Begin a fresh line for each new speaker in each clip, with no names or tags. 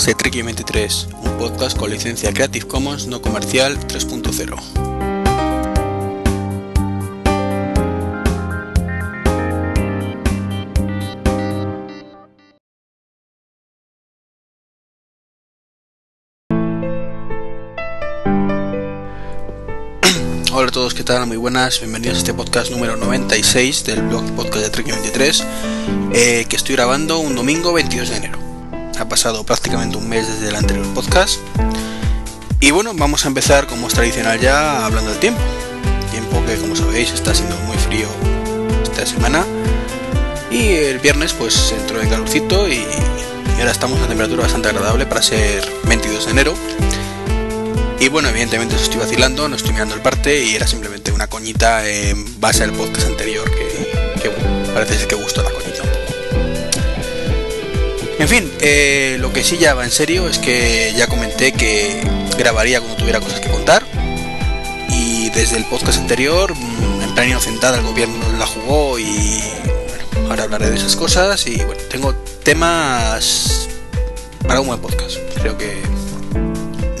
podcast de Treki 23, un podcast con licencia Creative Commons no comercial 3.0. Hola a todos, ¿qué tal? Muy buenas, bienvenidos a este podcast número 96 del blog podcast de Trek 23 eh, que estoy grabando un domingo 22 de enero. Ha pasado prácticamente un mes desde el anterior podcast. Y bueno, vamos a empezar como es tradicional ya hablando del tiempo. Tiempo que como sabéis está siendo muy frío esta semana. Y el viernes pues entró en calorcito y, ahora estamos a temperatura bastante agradable para ser 22 de enero. Y bueno, evidentemente os estoy vacilando, no estoy mirando el parte y era simplemente una coñita en base al podcast anterior que, parece ser que gustó la coñita En fin, eh, lo que sí ya va en serio es que ya comenté que grabaría cuando tuviera cosas que contar. Y desde el podcast anterior, mm, en plan inocentada, el gobierno la jugó y bueno, ahora hablaré de esas cosas. Y bueno, tengo temas para un buen podcast. Creo que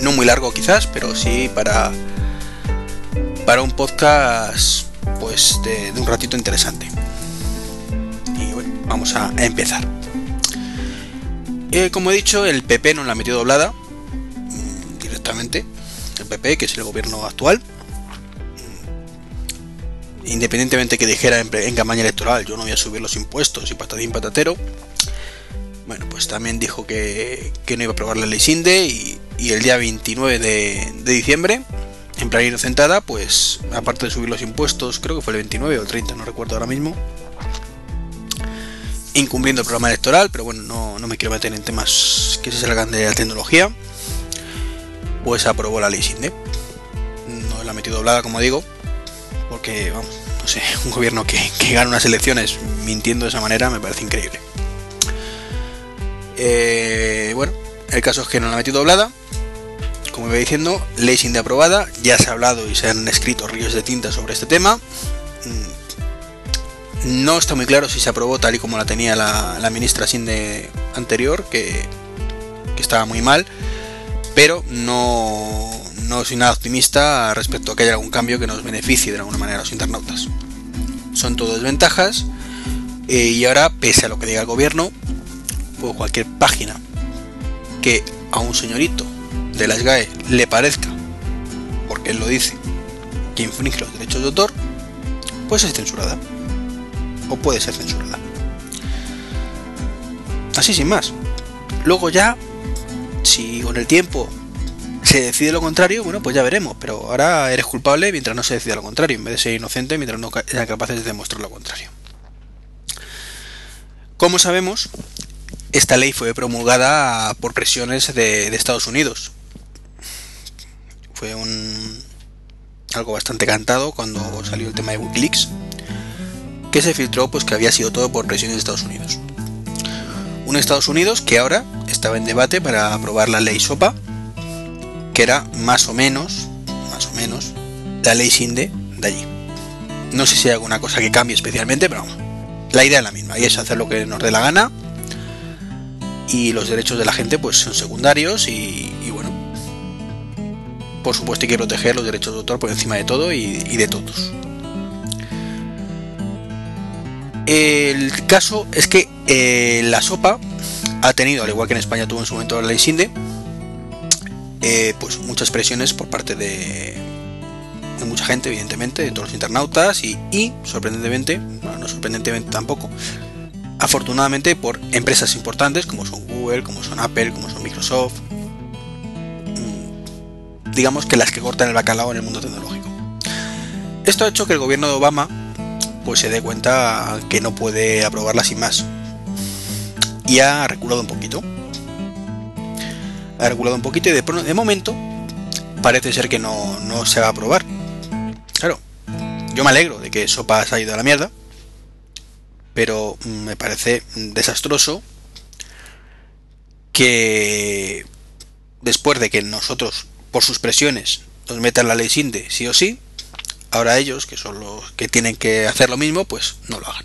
no muy largo quizás, pero sí para, para un podcast pues de, un ratito interesante. Y bueno, vamos a empezar. Eh, como he dicho, el PP no la metió doblada mm, directamente. El PP, que es el gobierno actual. Mm, independientemente que dijera en, campaña electoral, yo no voy a subir los impuestos y patadín patatero. Bueno, pues también dijo que, que no iba a aprobar la ley SINDE y, el día 29 de, diciembre, en plan inocentada, pues aparte de subir los impuestos, creo que fue el 29 o el 30, no recuerdo ahora mismo, incumpliendo el programa electoral, pero bueno, no, me quiero meter en temas que se salgan de la tecnología, pues aprobó la ley SINDE. No la ha metido doblada, como digo, porque, vamos, no sé, un gobierno que, que gana unas elecciones mintiendo de esa manera me parece increíble. Eh, bueno, el caso es que no la ha metido doblada, como iba diciendo, ley sin de aprobada, ya se ha hablado y se han escrito ríos de tinta sobre este tema. No está muy claro si se aprobó tal y como la tenía la, ministra sin de anterior, que, estaba muy mal, pero no, no soy nada optimista respecto a que haya algún cambio que nos beneficie de alguna manera a los internautas. Son todo desventajas eh, y ahora, pese a lo que diga el gobierno, pues cualquier página que a un señorito de la SGAE le parezca, porque él lo dice, que infringe los derechos de autor, pues es censurada. O puede ser censurada. Así sin más. Luego ya, si con el tiempo se decide lo contrario, bueno, pues ya veremos. Pero ahora eres culpable mientras no se decida lo contrario, en vez de ser inocente mientras no sean capaces de demostrar lo contrario. Como sabemos, esta ley fue promulgada por presiones de Estados Unidos, fue un algo bastante cantado cuando salió el tema de Wikileaks, que se filtró pues que había sido todo por presiones de Estados Unidos. Un Estados Unidos que ahora estaba en debate para aprobar la ley SOPA, que era más o menos, más o menos, la ley SINDE de allí. No sé si hay alguna cosa que cambie especialmente, pero la idea es la misma, y es hacer lo que nos dé la gana, y los derechos de la gente pues son secundarios y, bueno, por supuesto hay que proteger los derechos de autor por encima de todo y, de todos. El caso es que eh, la sopa ha tenido, al igual que en España tuvo en su momento la ley SINDE, eh, pues muchas presiones por parte de, mucha gente, evidentemente, de todos los internautas y, y sorprendentemente, no sorprendentemente tampoco, afortunadamente por empresas importantes como son Google, como son Apple, como son Microsoft, digamos que las que cortan el bacalao en el mundo tecnológico. Esto ha hecho que el gobierno de Obama pues se dé cuenta que no puede aprobarla sin más. Y ha reculado un poquito. Ha reculado un poquito y de, de momento parece ser que no, no se va a aprobar. Claro, yo me alegro de que Sopa ha ido a la mierda, pero me parece desastroso que después de que nosotros por sus presiones nos metan la ley SINDE sí o sí, ahora ellos, que son los que tienen que hacer lo mismo, pues no lo hagan.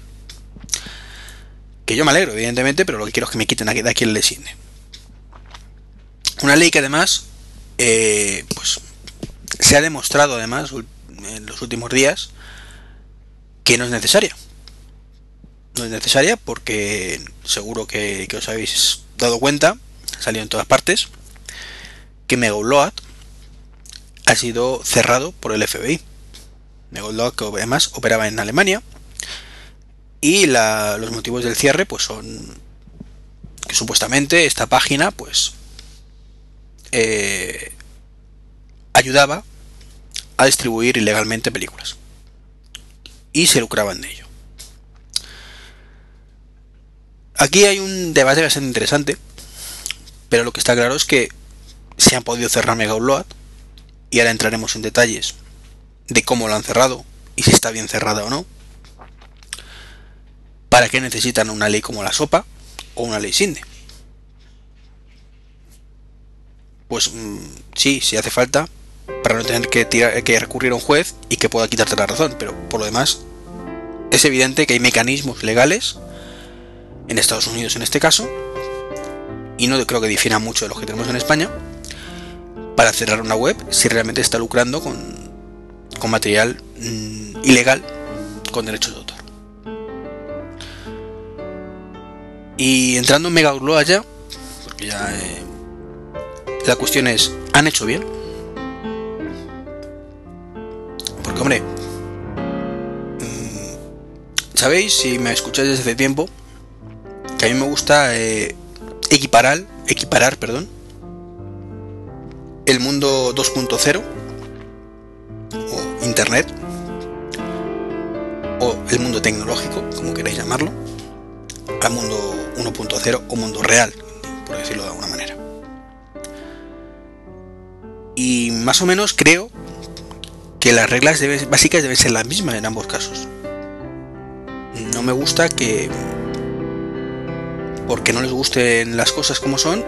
Que yo me alegro, evidentemente, pero lo que quiero es que me quiten de aquí el designe. Una ley que además, eh, pues, se ha demostrado además en los últimos días que no es necesaria. No es necesaria porque seguro que, os habéis dado cuenta, ha salido en todas partes, que Megaload ha sido cerrado por el FBI. Que además operaba en Alemania. Y los motivos del cierre pues son que supuestamente esta página pues eh, ayudaba a distribuir ilegalmente películas. Y se lucraban de ello. Aquí hay un debate bastante interesante, pero lo que está claro es que se han podido cerrar Mega Upload y ahora entraremos en detalles de cómo lo han cerrado y si está bien cerrada o no. ¿Para qué necesitan una ley como la SOPA o una ley SINDE? Pues mm, sí, si hace falta, para no tener que, que recurrir a un juez y que pueda quitarte la razón, pero por lo demás es evidente que hay mecanismos legales en Estados Unidos en este caso y no creo que difiera mucho de los que tenemos en España para cerrar una web si realmente está lucrando con, con material mm, ilegal con derechos de autor. Y entrando en Mega allá, porque ya eh, la cuestión es, ¿han hecho bien? Porque hombre, mm, sabéis, si me escucháis desde hace tiempo, que a mí me gusta eh, equiparar, equiparar, perdón, el mundo 2.0 o Internet o el mundo tecnológico, como queráis llamarlo, al mundo 1.0 o mundo real, por decirlo de alguna manera. Y más o menos creo que las reglas básicas deben ser las mismas en ambos casos. No me gusta que porque no les gusten las cosas como son,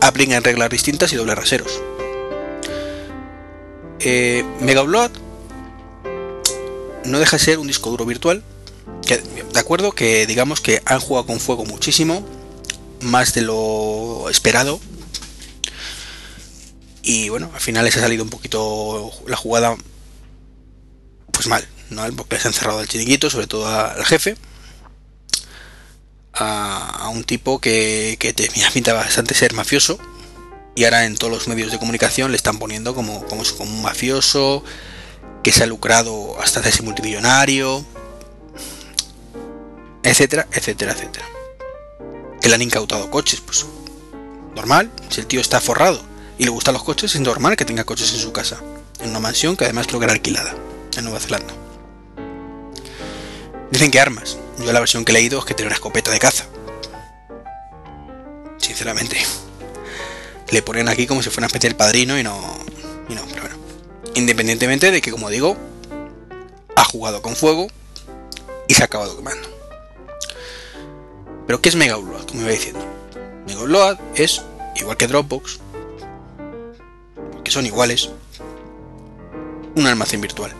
apliquen reglas distintas y doble raseros. Eh, Mega Blood no deja de ser un disco duro virtual. de acuerdo que digamos que han jugado con fuego muchísimo, más de lo esperado. Y bueno, al final les ha salido un poquito la jugada pues mal, ¿no? porque se han cerrado el chiringuito, sobre todo al jefe a, un tipo que, que tenía pinta bastante ser mafioso y ahora en todos los medios de comunicación le están poniendo como, como, un mafioso que se ha lucrado hasta hacerse multimillonario, etcétera, etcétera, etcétera. Que le han incautado coches, pues normal, si el tío está forrado y le gustan los coches, es normal que tenga coches en su casa, en una mansión que además creo que era alquilada en Nueva Zelanda. Dicen que armas, yo la versión que he leído es que tiene una escopeta de caza. Sinceramente. Le ponen aquí como si fuera una especie del padrino y no. Y no, pero bueno. Independientemente de que, como digo, ha jugado con fuego y se ha acabado quemando. Pero ¿qué es Mega Upload? Como iba diciendo. Mega Upload es igual que Dropbox, que son iguales, un almacén virtual,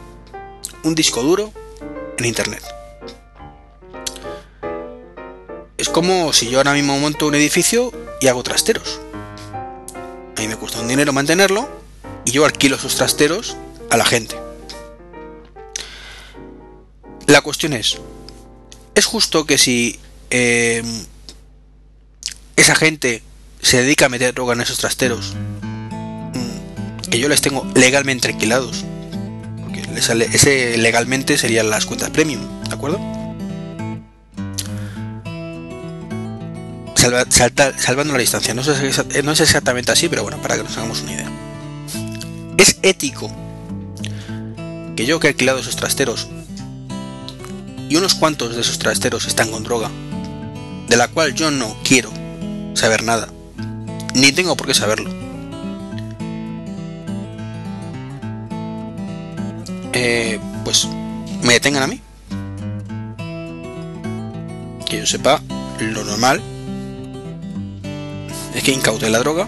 un disco duro en Internet. Es como si yo ahora mismo monto un edificio y hago trasteros. A mí me cuesta un dinero mantenerlo y yo alquilo esos trasteros a la gente. La cuestión es, ¿es justo que si em, esa gente se dedica a meter droga en esos trasteros, mm, que yo les tengo legalmente alquilados? Porque ese legalmente serían las cuentas premium, ¿de acuerdo? Salvando la distancia. No es, no es exactamente así, pero bueno, para que nos hagamos una idea. ¿Es ético que yo que he alquilado esos trasteros y unos cuantos de esos trasteros están con droga, de la cual yo no quiero saber nada, ni tengo por qué saberlo? Eh, pues me detengan a mí. Que yo sepa lo normal es que incauten la droga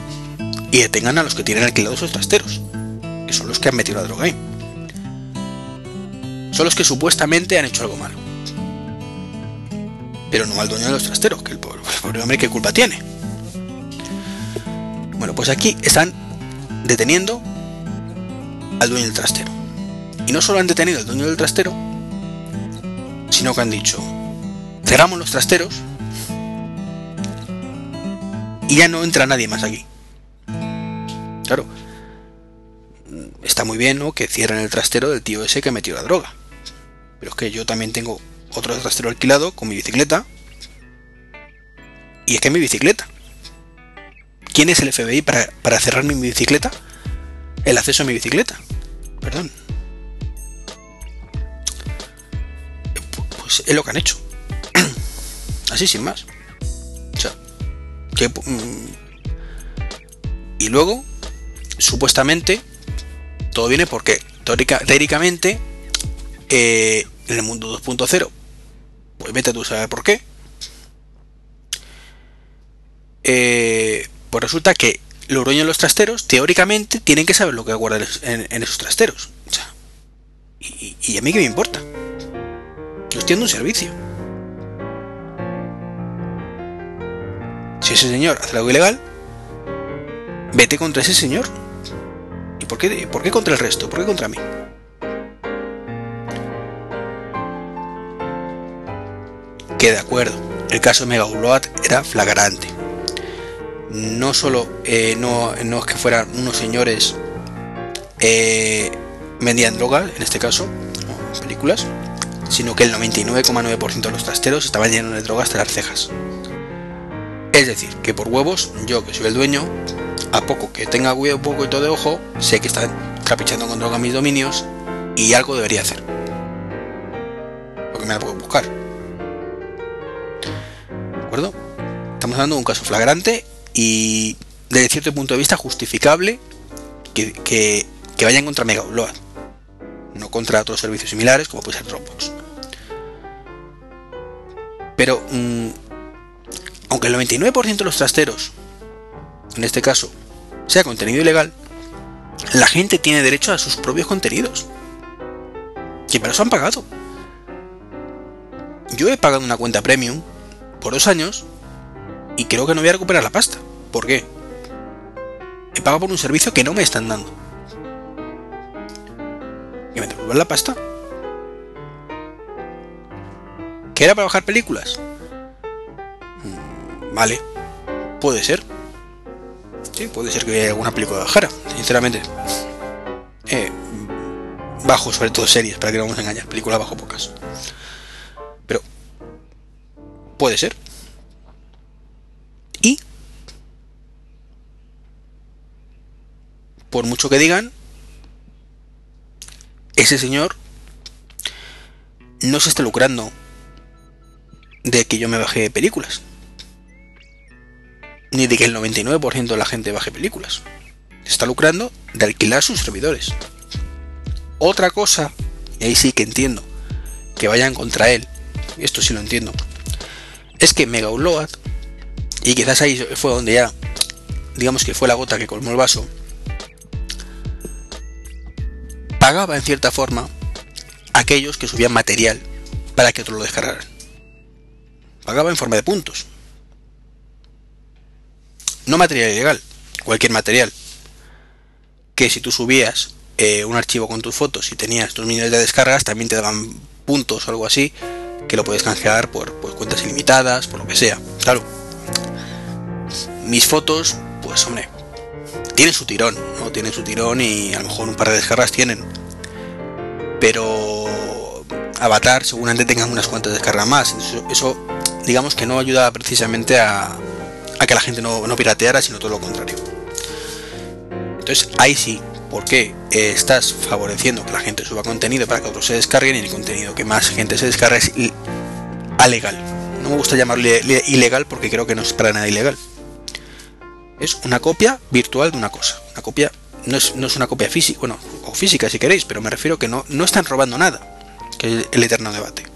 y detengan a los que tienen alquilados esos trasteros, que son los que han metido la droga ahí. Son los que supuestamente han hecho algo malo. pero no al dueño de los trasteros, que el pobre, hombre qué culpa tiene. Bueno, pues aquí están deteniendo al dueño del trastero. Y no solo han detenido al dueño del trastero, sino que han dicho, cerramos los trasteros y ya no entra nadie más aquí. Claro, está muy bien ¿no? que cierren el trastero del tío ese que metió la droga. Pero es que yo también tengo otro trastero alquilado con mi bicicleta. Y es que mi bicicleta. ¿Quién es el FBI para, para cerrar mi bicicleta? El acceso a mi bicicleta. Perdón. Pues es lo que han hecho. Así sin más. Mm, y luego, supuestamente, todo viene porque teóricamente eh, en el mundo 2.0, pues vete tú sabes por qué. Eh, pues resulta que los dueños de los trasteros, teóricamente, tienen que saber lo que guardan en, esos trasteros. y, a mí qué me importa. Yo estoy un servicio. Ese señor hace algo ilegal, vete contra ese señor. ¿Y por qué, por qué contra el resto? ¿Por qué contra mí? Que de acuerdo, el caso de Mega era flagrante. No solo eh, no, es que fueran unos señores eh, vendían drogas, en este caso, películas, sino que el 99,9% de los trasteros estaban llenos de drogas hasta las cejas. Es decir, que por huevos, yo que soy el dueño, a poco que tenga un todo de ojo, sé que están capichando con droga mis dominios y algo debería hacer. Porque me la puedo buscar. ¿De acuerdo? Estamos hablando de un caso flagrante y desde cierto punto de vista justificable que vayan contra Mega Upload, no contra otros servicios similares como puede ser Dropbox. Pero, mm, aunque el 99% de los trasteros en este caso, sea contenido ilegal, la gente tiene derecho a sus propios contenidos. Que para eso han pagado. Yo he pagado una cuenta premium por dos años y creo que no voy a recuperar la pasta. ¿Por qué? He pagado por un servicio que no me están dando. ¿Y me devuelven la pasta? ¿Que era para bajar películas? Vale, puede ser. Sí, puede ser que haya alguna película de Jara, sinceramente. Eh, bajo, sobre todo series, para que no vamos a engañar. Películas bajo pocas. Pero puede ser. Y por mucho que digan, ese señor no se está lucrando de que yo me baje películas ni de que el 99% de la gente baje películas. Está lucrando de alquilar sus servidores. Otra cosa, y ahí sí que entiendo, que vayan contra él, esto sí lo entiendo, es que Mega Upload, y quizás ahí fue donde ya, digamos que fue la gota que colmó el vaso, pagaba en cierta forma a aquellos que subían material para que otros lo descargaran. Pagaba en forma de puntos. No material ilegal, cualquier material. Que si tú subías eh, un archivo con tus fotos y tenías tus millones de descargas, también te daban puntos o algo así, que lo puedes canjear por, cuentas ilimitadas, por lo que sea. Claro. Mis fotos, pues hombre, tienen su tirón, ¿no? Tienen su tirón y a lo mejor un par de descargas tienen. Pero Avatar seguramente tengan unas cuantas descargas más. eso digamos que no ayuda precisamente a que la gente no, pirateara, sino todo lo contrario. Entonces ahí sí, porque eh, estás favoreciendo que la gente suba contenido para que otros se descarguen y el contenido que más gente se descargue es alegal. No me gusta llamarlo ilegal porque creo que no es para nada ilegal. Es una copia virtual de una cosa. Una copia no es, no es una copia física, bueno, o física si queréis, pero me refiero que no, no están robando nada, que es el eterno debate.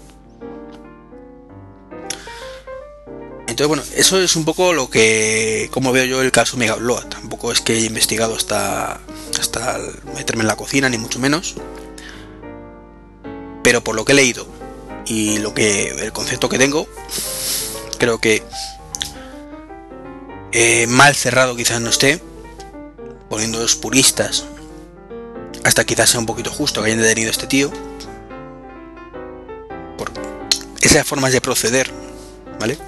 Entonces, bueno, eso es un poco lo que, como veo yo el caso Mega Upload. Tampoco es que he investigado hasta, hasta meterme en la cocina, ni mucho menos. Pero por lo que he leído y lo que el concepto que tengo, creo que eh, mal cerrado quizás no esté, poniendo los puristas, hasta quizás sea un poquito justo que hayan detenido a este tío, por esas formas de proceder, ¿vale?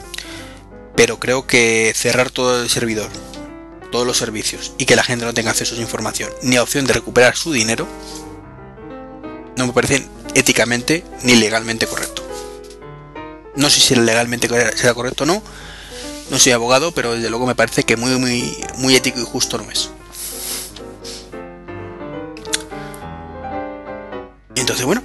Pero creo que cerrar todo el servidor, todos los servicios y que la gente no tenga acceso a esa información ni opción de recuperar su dinero, no me parece éticamente ni legalmente correcto. No sé si legalmente será correcto o no, no soy abogado, pero desde luego me parece que muy, muy, muy ético y justo no es. Entonces, bueno,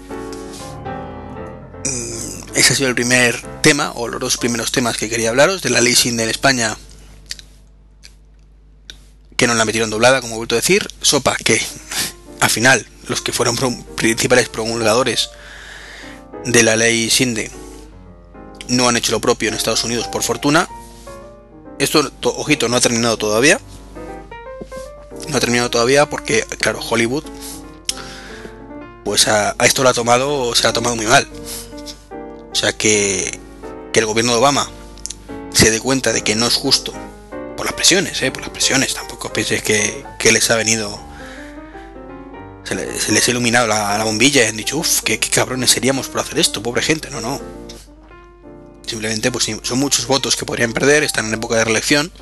ese ha sido el primer tema, o los dos primeros temas que quería hablaros, de la ley SIN en España, que no la metieron doblada, como he vuelto a decir. Sopa, que al final los que fueron principales promulgadores de la ley SINDE no han hecho lo propio en Estados Unidos, por fortuna. Esto, ojito, no ha terminado todavía. No ha terminado todavía porque, claro, Hollywood, pues a, esto lo ha tomado, se ha tomado muy mal. O sea que, que el gobierno de Obama se dé cuenta de que no es justo por las presiones, ¿eh? por las presiones. Tampoco penséis que, que les ha venido se, les ha iluminado la, bombilla y han dicho, uff, qué, cabrones seríamos por hacer esto, pobre gente. No, no. Simplemente, pues son muchos votos que podrían perder, están en época de reelección.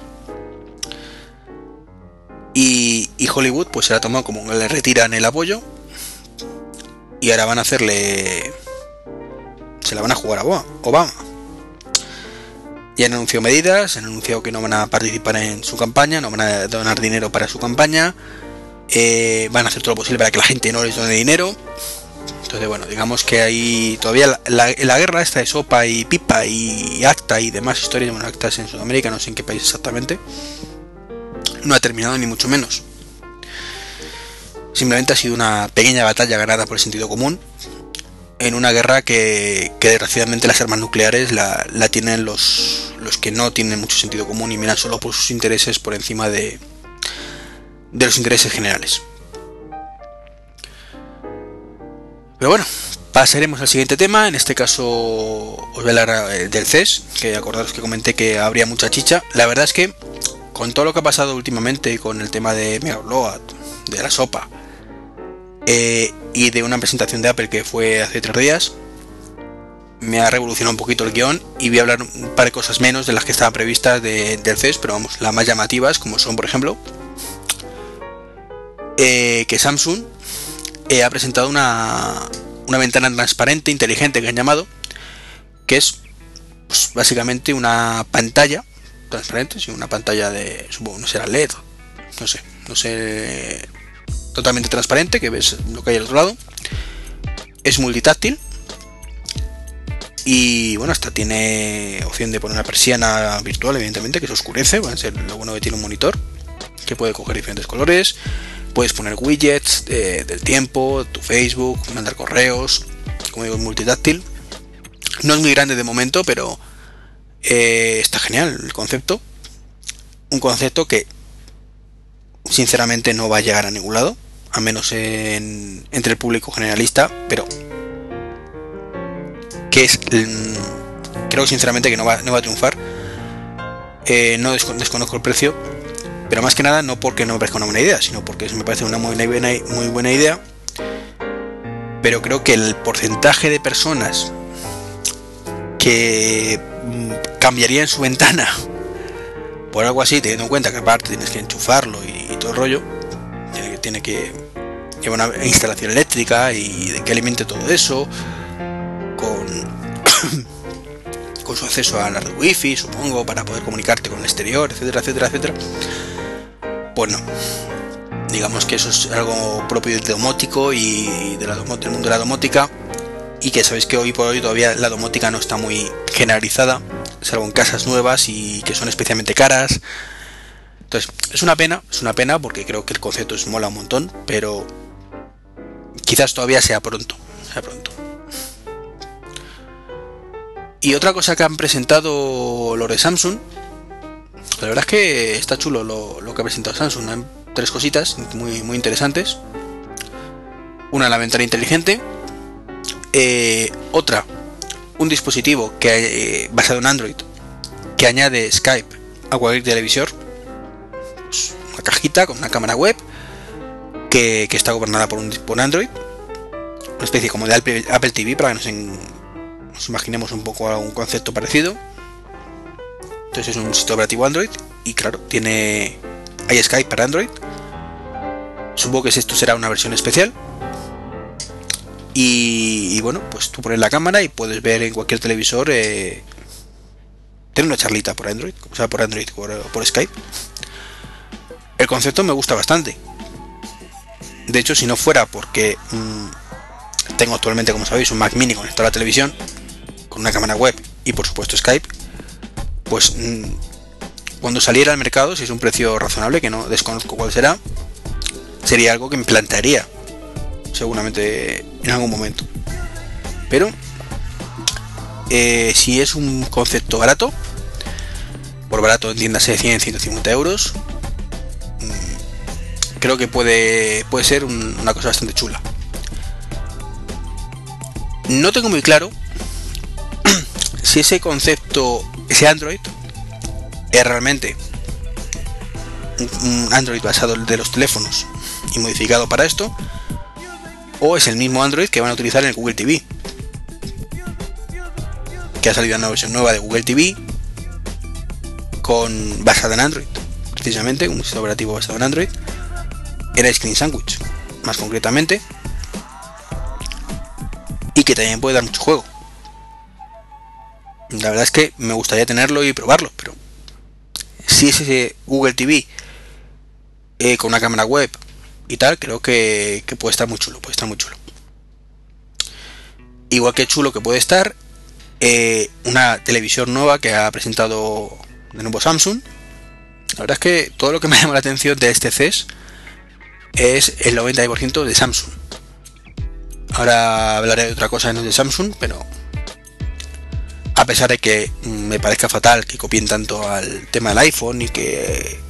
Y, Hollywood, pues se la ha tomado como le retiran el apoyo. Y ahora van a hacerle. Se la van a jugar a Obama. Ya han anunciado medidas, han anunciado que no van a participar en su campaña, no van a donar dinero para su campaña eh, van a hacer todo lo posible para que la gente no les done dinero. Entonces, bueno, digamos que hay todavía la, guerra esta de sopa y pipa y acta y demás historias, bueno, actas en Sudamérica, no sé en qué país exactamente, no ha terminado ni mucho menos. Simplemente ha sido una pequeña batalla ganada por el sentido común en una guerra que, desgraciadamente las armas nucleares la, la tienen los, los que no tienen mucho sentido común y miran solo por sus intereses por encima de, de los intereses generales. Pero bueno, pasaremos al siguiente tema. En este caso os voy a hablar eh, del CES, que acordaros que comenté que habría mucha chicha. La verdad es que con todo lo que ha pasado últimamente con el tema de Mega de la sopa eh, y de una presentación de Apple que fue hace tres días, me ha revolucionado un poquito el guion y voy a hablar un par de cosas menos de las que estaban previstas del CES, pero vamos, las más llamativas, como son por ejemplo eh, que Samsung eh, ha presentado una, una ventana transparente inteligente que han llamado, que es pues, básicamente una pantalla transparente, sí, una pantalla de, supongo, no será LED, no sé, no sé, totalmente transparente, que ves lo que hay al otro lado. Es multitáctil. Y bueno, hasta tiene opción de poner una persiana virtual, evidentemente, que se oscurece. Va a ser lo bueno que tiene un monitor, que puede coger diferentes colores puedes poner widgets del tiempo, tu Facebook, mandar correos, como digo, multitáctil. No es muy grande de momento, pero eh, está genial el concepto. Un concepto que sinceramente no va a llegar a ningún lado, a menos entre el público generalista, pero que es, creo sinceramente que no va, no va a triunfar. Eh, no desconozco el precio, pero más que nada no porque no me parezca una buena idea, sino porque me parece una muy buena, idea. Pero creo que el porcentaje de personas que mm, cambiarían su ventana por algo así, teniendo en cuenta que aparte tienes que enchufarlo y, todo el rollo, tiene, que llevar una instalación eléctrica y de que alimente todo eso, con, con su acceso a la red wifi, supongo, para poder comunicarte con el exterior, etcétera, etcétera, etcétera bueno, digamos que eso es algo propio del domótico y de la del mundo de la domótica y que sabéis que hoy por hoy todavía la domótica no está muy generalizada, salvo en casas nuevas y que son especialmente caras. Entonces, es una pena, es una pena porque creo que el concepto es mola un montón, pero quizás todavía sea pronto, sea pronto. Y otra cosa que han presentado los de Samsung la verdad es que está chulo lo, que ha presentado Samsung. tres cositas muy, muy interesantes. Una, la ventana inteligente. Eh, otra, un dispositivo que eh, basado en Android que añade Skype a cualquier televisor. Con una cámara web que, está gobernada por un por Android. Una especie como de Apple, TV para que nos, imaginemos un poco un concepto parecido. Entonces es un sistema operativo Android y claro, tiene hay Skype para Android. Supongo que esto será una versión especial. Y, bueno, pues tú pones la cámara y puedes ver en cualquier televisor eh, tener una charlita por Android, o sea, por Android, por, por Skype. El concepto me gusta bastante. De hecho, si no fuera porque mm, tengo actualmente, como sabéis, un Mac Mini conectado a la televisión, con una cámara web y por supuesto Skype, pues mm, cuando saliera al mercado, si es un precio razonable, que no desconozco cuál será, sería algo que me plantearía seguramente en algún momento. Pero eh, si es un concepto barato, por barato entiéndase 100, 150 euros, creo que puede, puede ser una cosa bastante chula. No tengo muy claro si ese concepto, ese Android, es realmente un Android basado de los teléfonos y modificado para esto, o es el mismo Android que van a utilizar en el Google TV. Que ha salido una versión nueva de Google TV con basada en Android, precisamente, un sistema operativo basado en Android, era Screen Sandwich, más concretamente, y que también puede dar mucho juego. La verdad es que me gustaría tenerlo y probarlo, pero si es ese Google TV eh, con una cámara web y tal, creo que, puede estar muy chulo, puede estar muy chulo. Igual que chulo que puede estar eh, una televisión nueva que ha presentado de nuevo Samsung. La verdad es que todo lo que me llama la atención de este CES es el 90% de Samsung. Ahora hablaré de otra cosa no de Samsung, pero a pesar de que me parezca fatal que copien tanto al tema del iPhone y que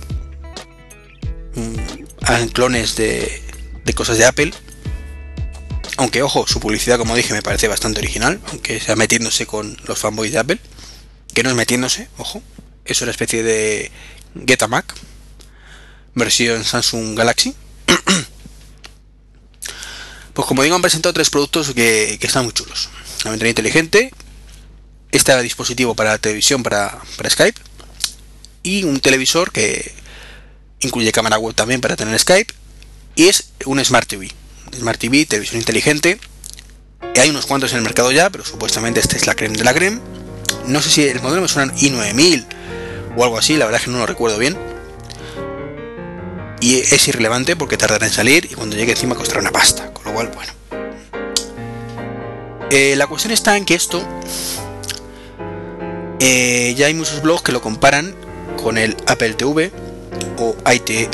mm, hagan clones de, cosas de Apple. Aunque ojo, su publicidad, como dije, me parece bastante original, aunque sea metiéndose con los fanboys de Apple. Que no es metiéndose, ojo. Es una especie de Get a Mac. Versión Samsung Galaxy. pues como digo, han presentado tres productos que, están muy chulos. La ventana inteligente, este dispositivo para la televisión, para, para Skype, y un televisor que incluye cámara web también para tener Skype y es un Smart TV. Smart TV, televisión inteligente. Hay unos cuantos en el mercado ya, pero supuestamente este es la creme de la creme. No sé si el modelo me suena i9000 o algo así, la verdad es que no lo recuerdo bien. Y es irrelevante porque tardará en salir y cuando llegue encima costará una pasta, con lo cual, bueno. Eh, la cuestión está en que esto eh, ya hay muchos blogs que lo comparan con el Apple TV o, IT,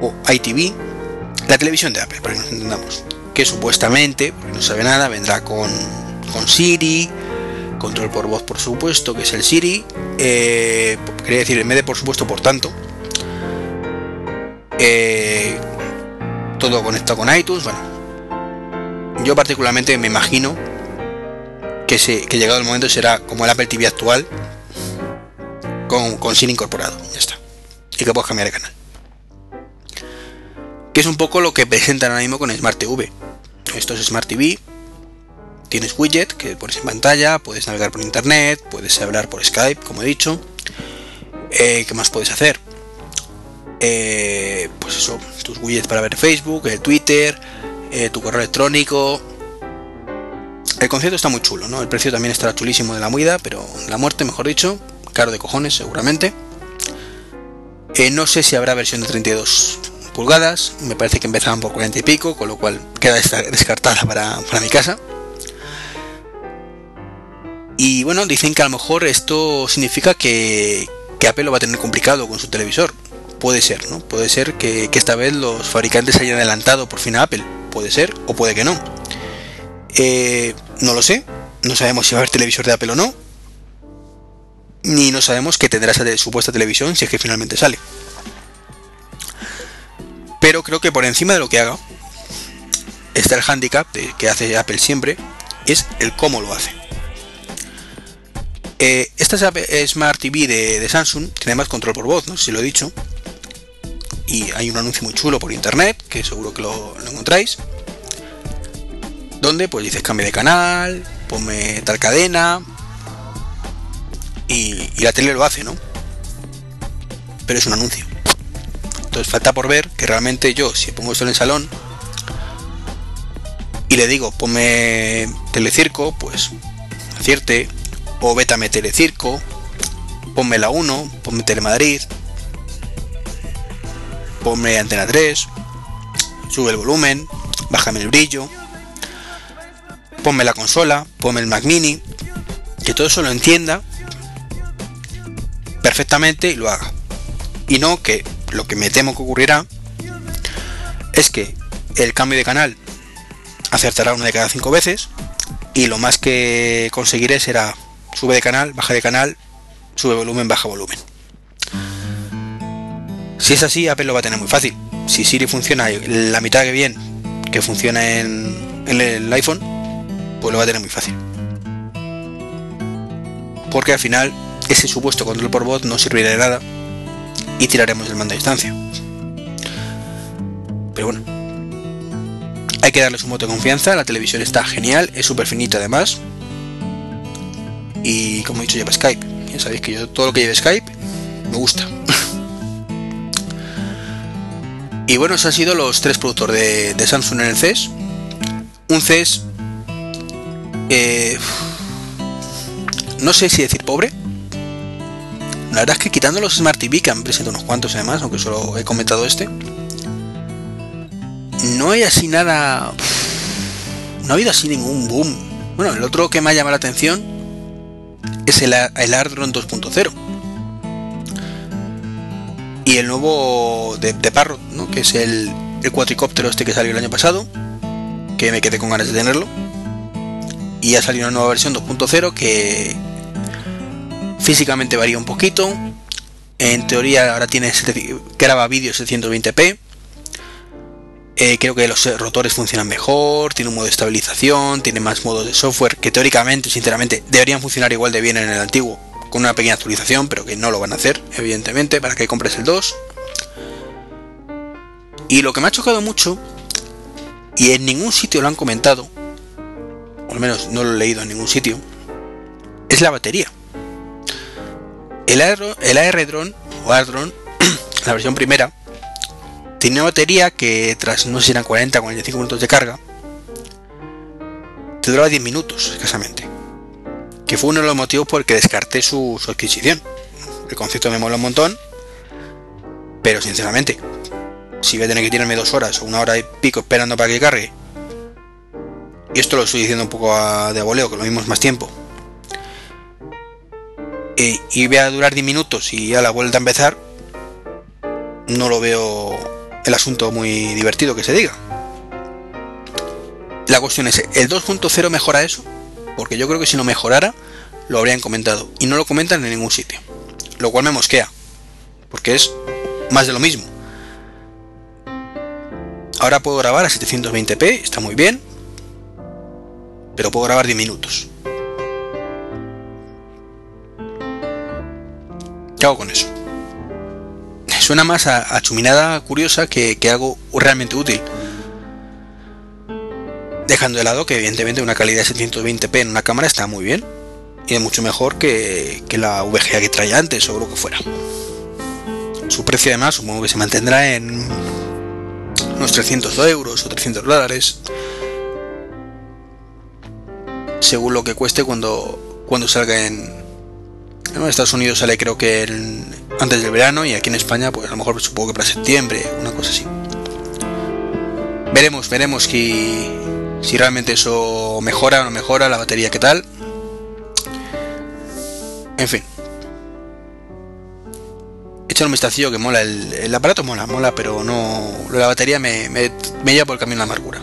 o ITV, la televisión de Apple, para que nos entendamos, que supuestamente, porque no sabe nada, vendrá con, con Siri, control por voz por supuesto, que es el Siri, eh, quería decir, en vez de por supuesto, por tanto, eh, todo conectado con iTunes, bueno, yo particularmente me imagino que, llegado el momento será como el Apple TV actual, con, Siri incorporado, ya está y que puedes cambiar de canal. Que es un poco lo que presentan ahora mismo con Smart TV. Esto es Smart TV. Tienes widget que pones en pantalla, puedes navegar por internet, puedes hablar por Skype, como he dicho. Eh, ¿Qué más puedes hacer? Eh, pues eso, tus widgets para ver Facebook, el Twitter, eh, tu correo electrónico. El concepto está muy chulo, ¿no? El precio también estará chulísimo de la muida, pero la muerte, mejor dicho, caro de cojones seguramente. Eh, no sé si habrá versión de 32 pulgadas, me parece que empezaban por 40 y pico, con lo cual queda descartada para, mi casa. Y bueno, dicen que a lo mejor esto significa que, Apple lo va a tener complicado con su televisor. Puede ser, ¿no? Puede ser que, esta vez los fabricantes hayan adelantado por fin a Apple. Puede ser, o puede que no. Eh, no lo sé. No sabemos si va a haber televisor de Apple o no ni no sabemos qué tendrá esa supuesta televisión si es que finalmente sale. Pero creo que por encima de lo que haga, está el handicap que hace Apple siempre, es el cómo lo hace. Eh, esta Smart TV de, Samsung tiene más control por voz, no si lo he dicho. Y hay un anuncio muy chulo por internet, que seguro que lo, encontráis. Donde pues dices cambio de canal, ponme tal cadena. Y, la tele lo hace, ¿no? Pero es un anuncio. Entonces falta por ver que realmente yo, si pongo esto en el salón, y le digo, ponme telecirco, pues acierte, o vétame telecirco, ponme la 1, ponme telemadrid, ponme antena 3, sube el volumen, bájame el brillo, ponme la consola, ponme el Mac mini, que todo eso lo entienda perfectamente y lo haga. Y no que lo que me temo que ocurrirá es que el cambio de canal acertará una de cada cinco veces y lo más que conseguiré será sube de canal, baja de canal, sube volumen, baja volumen. Si es así, Apple lo va a tener muy fácil. Si Siri funciona la mitad que bien que funciona en, el iPhone, pues lo va a tener muy fácil. Porque al final ese supuesto control por voz no servirá de nada y tiraremos el mando a distancia. Pero bueno, hay que darle su voto de confianza, la televisión está genial, es súper finita además. Y como he dicho, lleva Skype. Ya sabéis que yo todo lo que lleve Skype me gusta. y bueno, esos han sido los tres productos de, Samsung en el CES. Un CES... Eh, no sé si decir pobre. La verdad es que quitando los Smart TV, que han presentado unos cuantos además, aunque solo he comentado este, no hay así nada. No ha habido así ningún boom. Bueno, el otro que me ha llamado la atención es el, el Ardron 2.0. Y el nuevo de, Parrot, ¿no? que es el, el cuatricóptero este que salió el año pasado, que me quedé con ganas de tenerlo. Y ha salido una nueva versión 2.0 que físicamente varía un poquito. En teoría ahora tiene graba vídeo 720p eh, creo que los rotores funcionan mejor, tiene un modo de estabilización, tiene más modos de software que teóricamente, sinceramente, deberían funcionar igual de bien en el antiguo, con una pequeña actualización, pero que no lo van a hacer, evidentemente, para que compres el 2. Y lo que me ha chocado mucho, y en ningún sitio lo han comentado, o al menos no lo he leído en ningún sitio, es la batería. El, el AR Drone, o AirDrone, la versión primera, tiene una batería que tras no sé si eran 40 o 45 minutos de carga, te duraba 10 minutos escasamente. Que fue uno de los motivos por el que descarté su, adquisición. El concepto me mola un montón, pero sinceramente, si voy a tener que tirarme dos horas o una hora y pico esperando para que cargue, y esto lo estoy diciendo un poco de aboleo, que lo mismo más tiempo, y, y voy a durar 10 minutos y ya la vuelta a empezar, no lo veo el asunto muy divertido que se diga. La cuestión es, ¿el 2.0 mejora eso? Porque yo creo que si no mejorara, lo habrían comentado. Y no lo comentan en ningún sitio. Lo cual me mosquea. Porque es más de lo mismo. Ahora puedo grabar a 720p, está muy bien. Pero puedo grabar 10 minutos. ¿Qué hago con eso? suena más a, chuminada curiosa que, algo realmente útil. Dejando de lado que evidentemente una calidad de 720p en una cámara está muy bien. Y es mucho mejor que, la VGA que traía antes o lo que fuera. Su precio además supongo que se mantendrá en unos 300 euros o 300 dólares. Según lo que cueste cuando, cuando salga en, en Estados Unidos sale creo que antes del verano y aquí en España pues a lo mejor supongo que para septiembre, una cosa así. Veremos, veremos si, si realmente eso mejora o no mejora, la batería qué tal. En fin. Echar un vistacillo que mola, el, aparato mola, mola, pero no. La batería me, me, me lleva por el camino la amargura.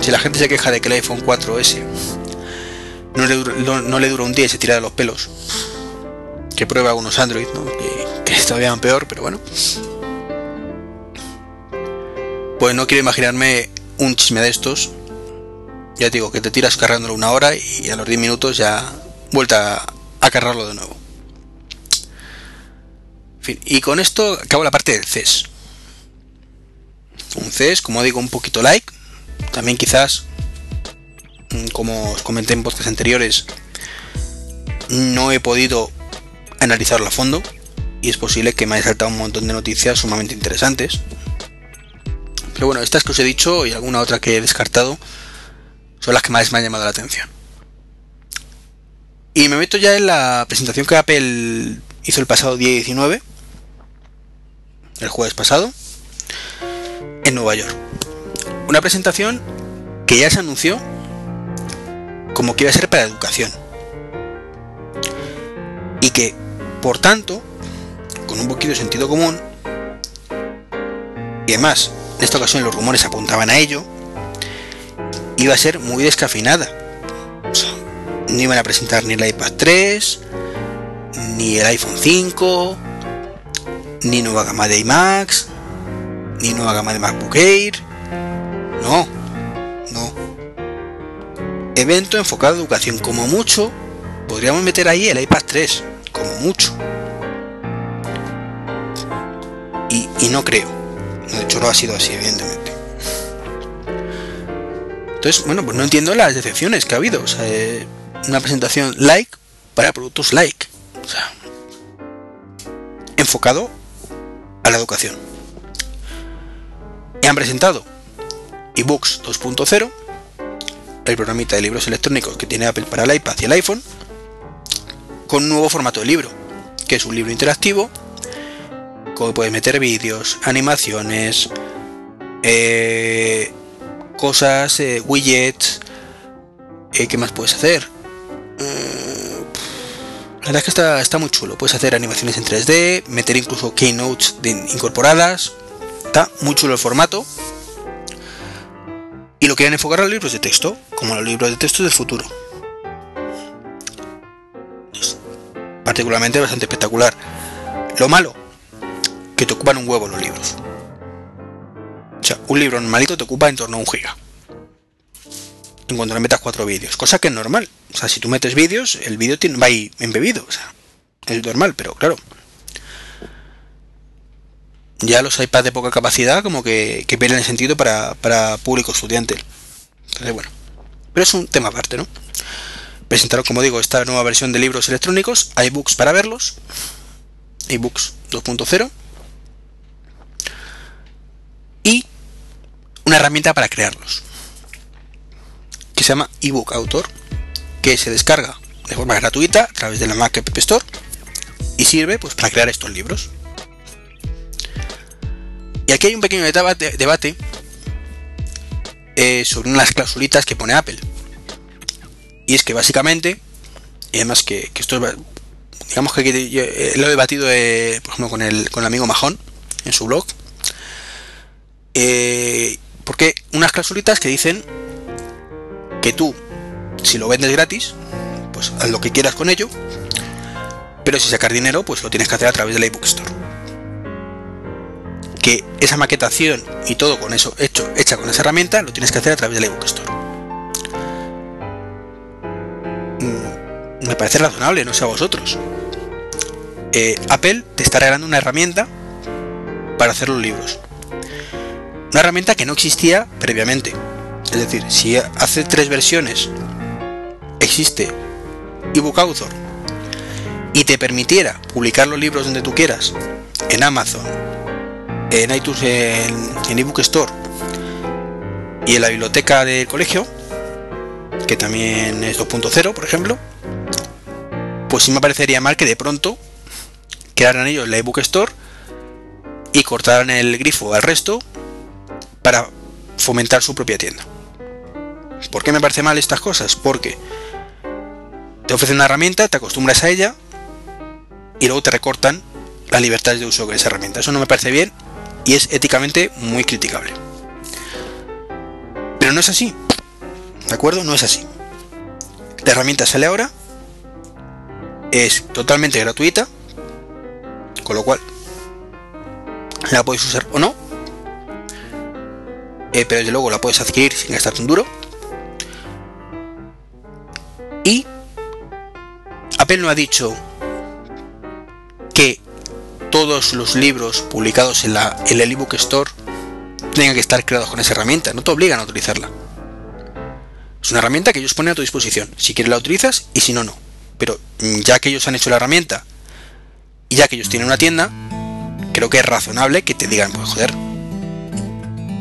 Si la gente se queja de que el iPhone 4S no le, dura, no, le dura un día y se tira de los pelos. Que prueba algunos Android, ¿no? que, que peor, pero bueno. Pues no quiero imaginarme un chisme de estos. Ya digo, que te tiras cargándolo una hora y a los 10 minutos ya vuelta a cargarlo de nuevo. y con esto acabo la parte del CES. Un CES, como digo, un poquito like. También quizás, mm, como os comenté en podcasts anteriores, no he podido analizarlo a fondo. Y es posible que me haya saltado un montón de noticias sumamente interesantes. Pero bueno, estas que os he dicho y alguna otra que he descartado son las que más me han llamado la atención. Y me meto ya en la presentación que Apple hizo el pasado día 19, el jueves pasado, en Nueva York. Una presentación que ya se anunció como que iba a ser para educación. Y que, por tanto, con un poquito de sentido común, y además, en esta ocasión los rumores apuntaban a ello, iba a ser muy descafinada no iban a presentar ni el iPad 3, ni el iPhone 5, ni nueva gama de iMacs, ni nueva gama de MacBook Air. No, no. Evento enfocado a educación, como mucho, podríamos meter ahí el iPad 3, como mucho. Y no creo. De hecho, no ha sido así, evidentemente. Entonces, bueno, pues no entiendo las decepciones que ha habido. O sea, eh, una presentación like para productos like. O sea, enfocado a la educación. Y han presentado eBooks 2.0, el programita de libros electrónicos que tiene Apple para el iPad y el iPhone, con un nuevo formato de libro, que es un libro interactivo, como puede meter vídeos, animaciones, eh, cosas, eh, widgets, eh, ¿qué más puedes hacer? la verdad es que está, está, muy chulo. Puedes hacer animaciones en 3D, meter incluso keynotes incorporadas. Está muy chulo el formato. Y lo quieren enfocar a los libros de texto, como los libros de texto del futuro. particularmente bastante espectacular. Lo malo, que te ocupan un huevo los libros. O sea, un libro normalito te ocupa en torno a un giga en cuanto le metas cuatro vídeos, cosa que es normal. O sea, si tú metes vídeos, el vídeo va ahí embebido, o sea, es normal, pero claro. Ya los iPads de poca capacidad como que, que pierden el sentido para, para público estudiante. Entonces, bueno. Pero es un tema aparte, ¿no? Presentaron, como digo, esta nueva versión de libros electrónicos, iBooks para verlos, iBooks 2.0 y una herramienta para crearlos que se llama ebook autor que se descarga de forma gratuita a través de la Mac App Store y sirve pues para crear estos libros. Y aquí hay un pequeño debate, eh, sobre unas clausulitas que pone Apple. Y es que básicamente y además que, esto es digamos que eh, lo he debatido eh, por ejemplo con el, con el amigo Majón en su blog porque unas clausulitas que dicen que tú, si lo vendes gratis, pues haz lo que quieras con ello, pero si sacar dinero, pues lo tienes que hacer a través del iBook Store. Que esa maquetación y todo con eso hecho, hecha con esa herramienta, lo tienes que hacer a través del iBook Store. Mm, me parece razonable, no sé a vosotros. Eh, Apple te está regalando una herramienta para hacer los libros. Una herramienta que no existía previamente. Es decir, si hace tres versiones existe ebook author y te permitiera publicar los libros donde tú quieras, en Amazon, en iTunes, en, ebook store y en la biblioteca del colegio, que también es 2.0, por ejemplo, pues sí me parecería mal que de pronto quedaran ellos la ebook store y cortaran el grifo al resto para fomentar su propia tienda. ¿Por qué me parece mal estas cosas? Porque te ofrecen una herramienta, te acostumbras a ella y luego te recortan las libertades de uso de esa herramienta. Eso no me parece bien y es éticamente muy criticable. Pero no es así. ¿De acuerdo? No es así. La herramienta sale ahora. Es totalmente gratuita. Con lo cual la puedes usar o no. Eh, pero desde luego la puedes adquirir sin gastarte un duro. Y Apple no ha dicho que todos los libros publicados en, la, en el ebook store tengan que estar creados con esa herramienta, no te obligan a utilizarla. Es una herramienta que ellos ponen a tu disposición. Si quieres la utilizas y si no, no. Pero ya que ellos han hecho la herramienta y ya que ellos tienen una tienda, creo que es razonable que te digan, pues joder,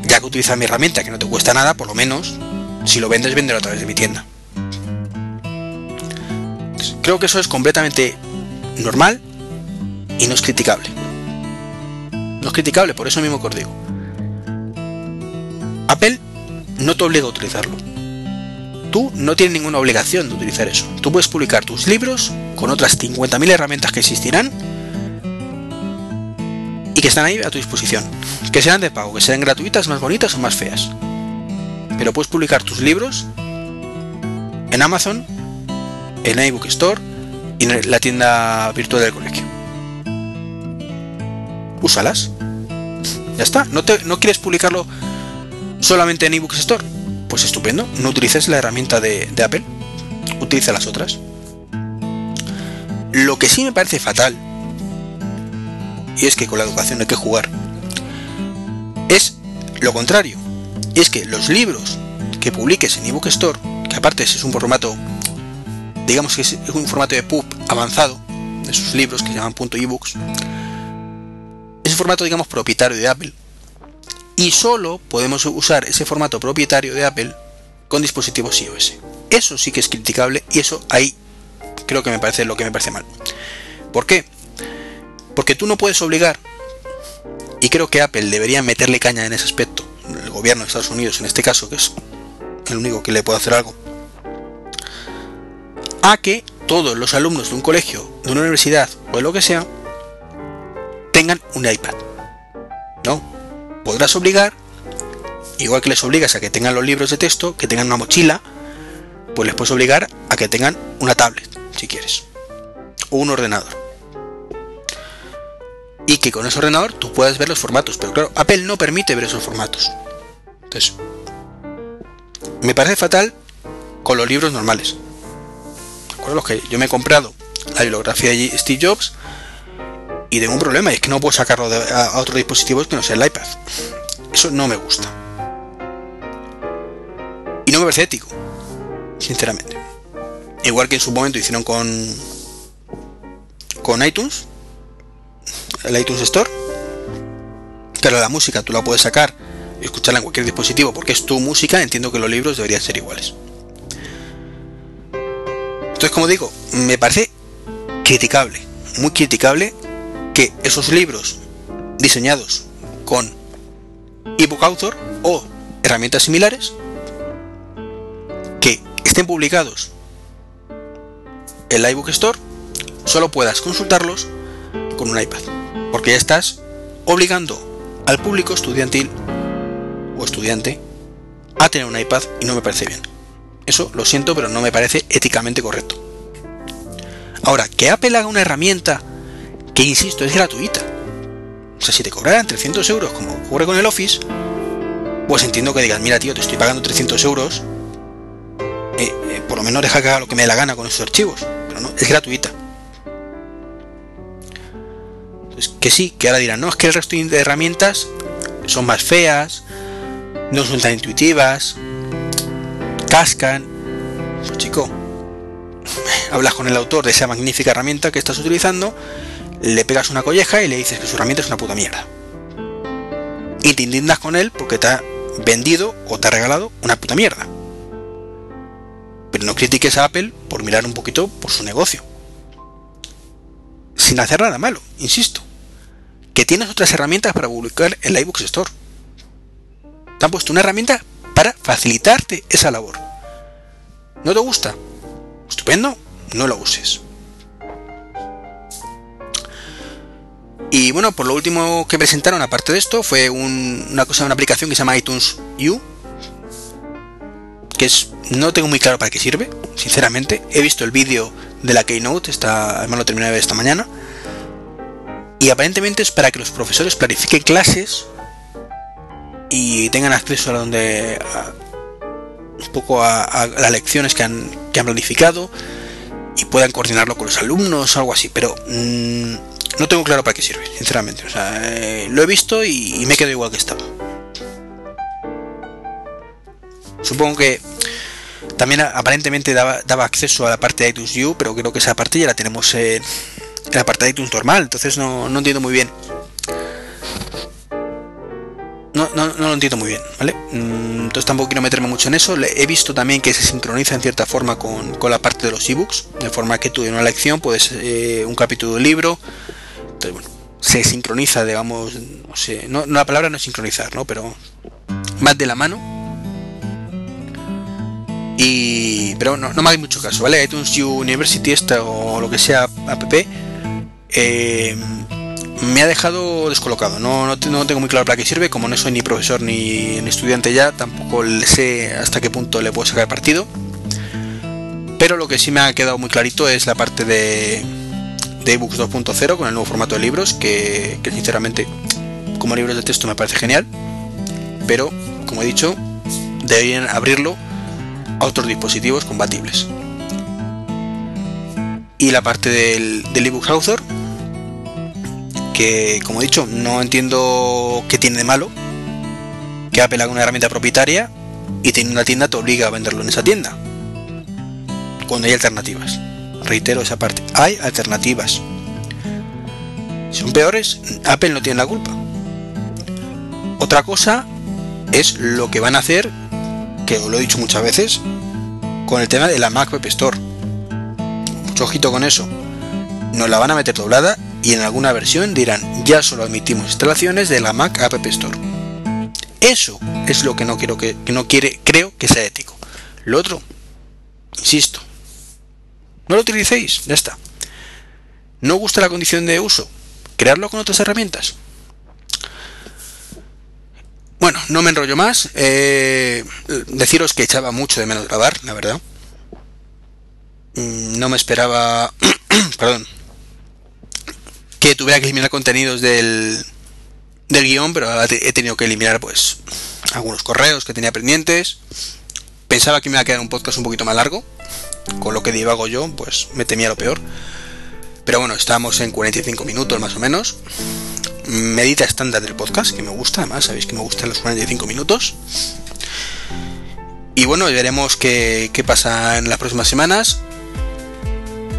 ya que utilizas mi herramienta que no te cuesta nada, por lo menos, si lo vendes, véndelo a través de mi tienda. Creo que eso es completamente normal y no es criticable. No es criticable, por eso mismo que. Apple no te obliga a utilizarlo. Tú no tienes ninguna obligación de utilizar eso. Tú puedes publicar tus libros con otras 50.000 herramientas que existirán y que están ahí a tu disposición. Que sean de pago, que sean gratuitas, más bonitas o más feas. Pero puedes publicar tus libros en Amazon, en iBook Store y en la tienda virtual del colegio. Úsalas. Ya está. ¿No, te, no quieres publicarlo solamente en iBooks Store? Pues estupendo. No utilices la herramienta de, de Apple. Utiliza las otras. Lo que sí me parece fatal, y es que con la educación hay que jugar, es lo contrario. Es que los libros que publiques en ebook store, que aparte es un formato, digamos que es un formato de pub avanzado, de sus libros que se llaman punto .ebooks, es un formato, digamos, propietario de Apple. Y solo podemos usar ese formato propietario de Apple con dispositivos iOS. Eso sí que es criticable y eso ahí creo que me parece lo que me parece mal. ¿Por qué? Porque tú no puedes obligar, y creo que Apple debería meterle caña en ese aspecto, el gobierno de Estados Unidos en este caso, que es el único que le puede hacer algo, a que todos los alumnos de un colegio, de una universidad o de lo que sea, tengan un iPad. ¿No? Podrás obligar, igual que les obligas a que tengan los libros de texto, que tengan una mochila, pues les puedes obligar a que tengan una tablet, si quieres, o un ordenador. Y que con ese ordenador tú puedas ver los formatos, pero claro, Apple no permite ver esos formatos. Entonces, me parece fatal con los libros normales. ¿De Los que yo me he comprado la bibliografía de Steve Jobs y tengo un problema, y es que no puedo sacarlo a, a otros dispositivos que no sea el iPad. Eso no me gusta. Y no me parece ético, sinceramente. Igual que en su momento hicieron con con iTunes, el iTunes Store. Pero la música tú la puedes sacar y escucharla en cualquier dispositivo porque es tu música. Entiendo que los libros deberían ser iguales. Entonces, como digo, me parece criticable, muy criticable que esos libros diseñados con ebook author o herramientas similares que estén publicados en la iBook Store solo puedas consultarlos con un iPad, porque ya estás obligando al público estudiantil o estudiante a tener un iPad y no me parece bien. Eso lo siento, pero no me parece éticamente correcto. Ahora, que Apple haga una herramienta que, insisto, es gratuita. O sea, si te cobraran 300 euros como ocurre con el Office, pues entiendo que digas, mira tío, te estoy pagando 300 euros, eh, eh, por lo menos deja que haga lo que me dé la gana con esos archivos. Pero no, es gratuita. Que sí, que ahora dirán, no, es que el resto de herramientas son más feas, no son tan intuitivas, cascan. Pues chico, hablas con el autor de esa magnífica herramienta que estás utilizando, le pegas una colleja y le dices que su herramienta es una puta mierda. Y te indignas con él porque te ha vendido o te ha regalado una puta mierda. Pero no critiques a Apple por mirar un poquito por su negocio. Sin hacer nada malo, insisto. Que tienes otras herramientas para publicar en la iBooks Store. Te han puesto una herramienta para facilitarte esa labor. ¿No te gusta? Estupendo, no lo uses. Y bueno, por lo último que presentaron, aparte de esto, fue una cosa, una aplicación que se llama iTunes U. Que es. No tengo muy claro para qué sirve, sinceramente. He visto el vídeo de la Keynote, está, además lo terminé de ver esta mañana. Y aparentemente es para que los profesores planifiquen clases y tengan acceso a donde. un poco a, las lecciones que han, que han planificado y puedan coordinarlo con los alumnos o algo así, pero mm, no tengo claro para qué sirve, sinceramente. O sea, eh, lo he visto y, me quedo igual que estaba. Supongo que también aparentemente daba, acceso a la parte de iTunes U, pero creo que esa parte ya la tenemos en, la parte de iTunes normal, entonces no, entiendo muy bien. No, no, lo entiendo muy bien, ¿vale? Mm, entonces tampoco quiero meterme mucho en eso. He visto también que se sincroniza en cierta forma con, la parte de los ebooks, de forma que tú en una lección puedes eh, un capítulo de libro, entonces, bueno, se sincroniza, digamos, no sé, no, la palabra no es sincronizar, ¿no? Pero más de la mano. Y, pero no, no me hagáis mucho caso, ¿vale? iTunes University esta o lo que sea app eh, me ha dejado descolocado. No, no, tengo muy claro para qué sirve. Como no soy ni profesor ni, estudiante ya, tampoco sé hasta qué punto le puedo sacar partido. Pero lo que sí me ha quedado muy clarito es la parte de, de ebooks 2.0 con el nuevo formato de libros que, sinceramente como libros de texto me parece genial pero como he dicho deberían abrirlo a otros dispositivos compatibles y la parte del, del ebook author que como he dicho no entiendo qué tiene de malo que Apple haga una herramienta propietaria y tiene una tienda te obliga a venderlo en esa tienda cuando hay alternativas reitero esa parte, hay alternativas. son peores, Apple no tiene la culpa. Otra cosa es lo que van a hacer, que os lo he dicho muchas veces, con el tema de la Mac Web Store. Mucho ojito con eso. Nos la van a meter doblada y en alguna versión dirán ya solo admitimos instalaciones de la Mac App Store. Eso es lo que no quiero que, que no quiere, creo que sea ético. Lo otro, insisto, no lo utilicéis, ya está. ¿No gusta la condición de uso? Crearlo con otras herramientas. Bueno, no me enrollo más. Eh, deciros que echaba mucho de menos grabar, la verdad. Mm, no me esperaba. perdón. Que tuviera que eliminar contenidos del, del guion, pero he tenido que eliminar, pues, algunos correos que tenía pendientes. Pensaba que me iba a quedar un podcast un poquito más largo, con lo que divago yo, pues me temía lo peor. Pero bueno, estamos en 45 minutos más o menos. Medita estándar del podcast, que me gusta, además, sabéis que me gustan los 45 minutos. Y bueno, veremos qué, qué pasa en las próximas semanas.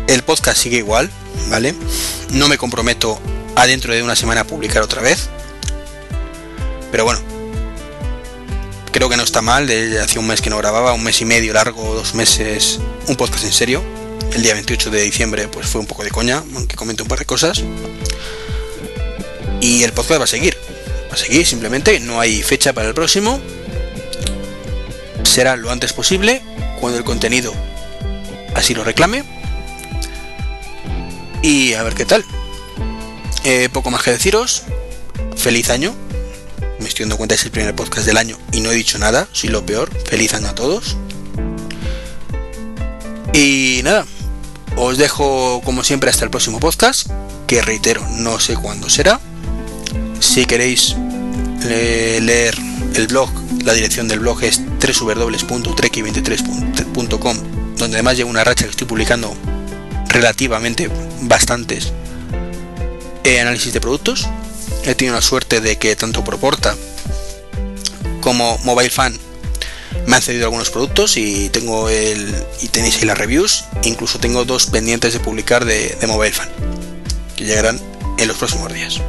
El podcast sigue igual, ¿vale? No me comprometo a dentro de una semana a publicar otra vez. Pero bueno, creo que no está mal, desde hace un mes que no grababa, un mes y medio largo, dos meses, un podcast en serio. El día 28 de diciembre pues fue un poco de coña, aunque comenté un par de cosas. Y el podcast va a seguir, va a seguir simplemente, no hay fecha para el próximo. Será lo antes posible, cuando el contenido así lo reclame. Y a ver qué tal. Eh, poco más que deciros. Feliz año me estoy dando cuenta es el primer podcast del año y no he dicho nada, soy lo peor. Feliz año a todos. Y nada, os dejo como siempre hasta el próximo podcast, que reitero, no sé cuándo será. Si queréis leer el blog, la dirección del blog es www.treki23.com, donde además llevo una racha que estoy publicando relativamente bastantes eh, análisis de productos. He tenido la suerte de que tanto Proporta como Mobile Fan me han cedido algunos productos y tengo el y tenéis ahí las reviews. Incluso tengo dos pendientes de publicar de, Mobile Fan que llegarán en los próximos días.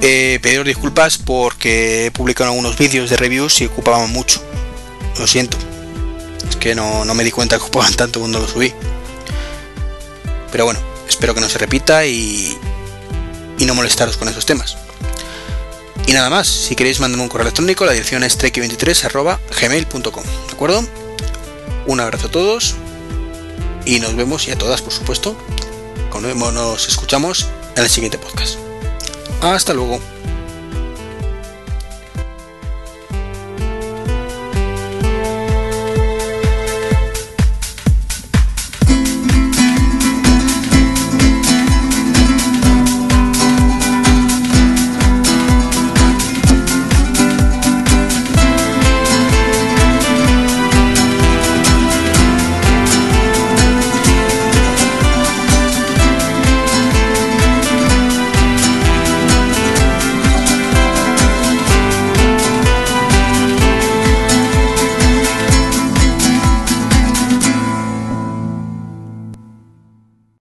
Eh, pediros disculpas porque he publicado algunos vídeos de reviews y ocupaban mucho. Lo siento. Es que no, no me di cuenta que ocupaban tanto cuando lo subí pero bueno espero que no se repita y, y no molestaros con esos temas. Y nada más, si queréis mandarme un correo electrónico, la dirección es trek23.gmail.com, ¿de acuerdo? Un abrazo a todos y nos vemos y a todas, por supuesto, nos escuchamos en el siguiente podcast. Hasta luego.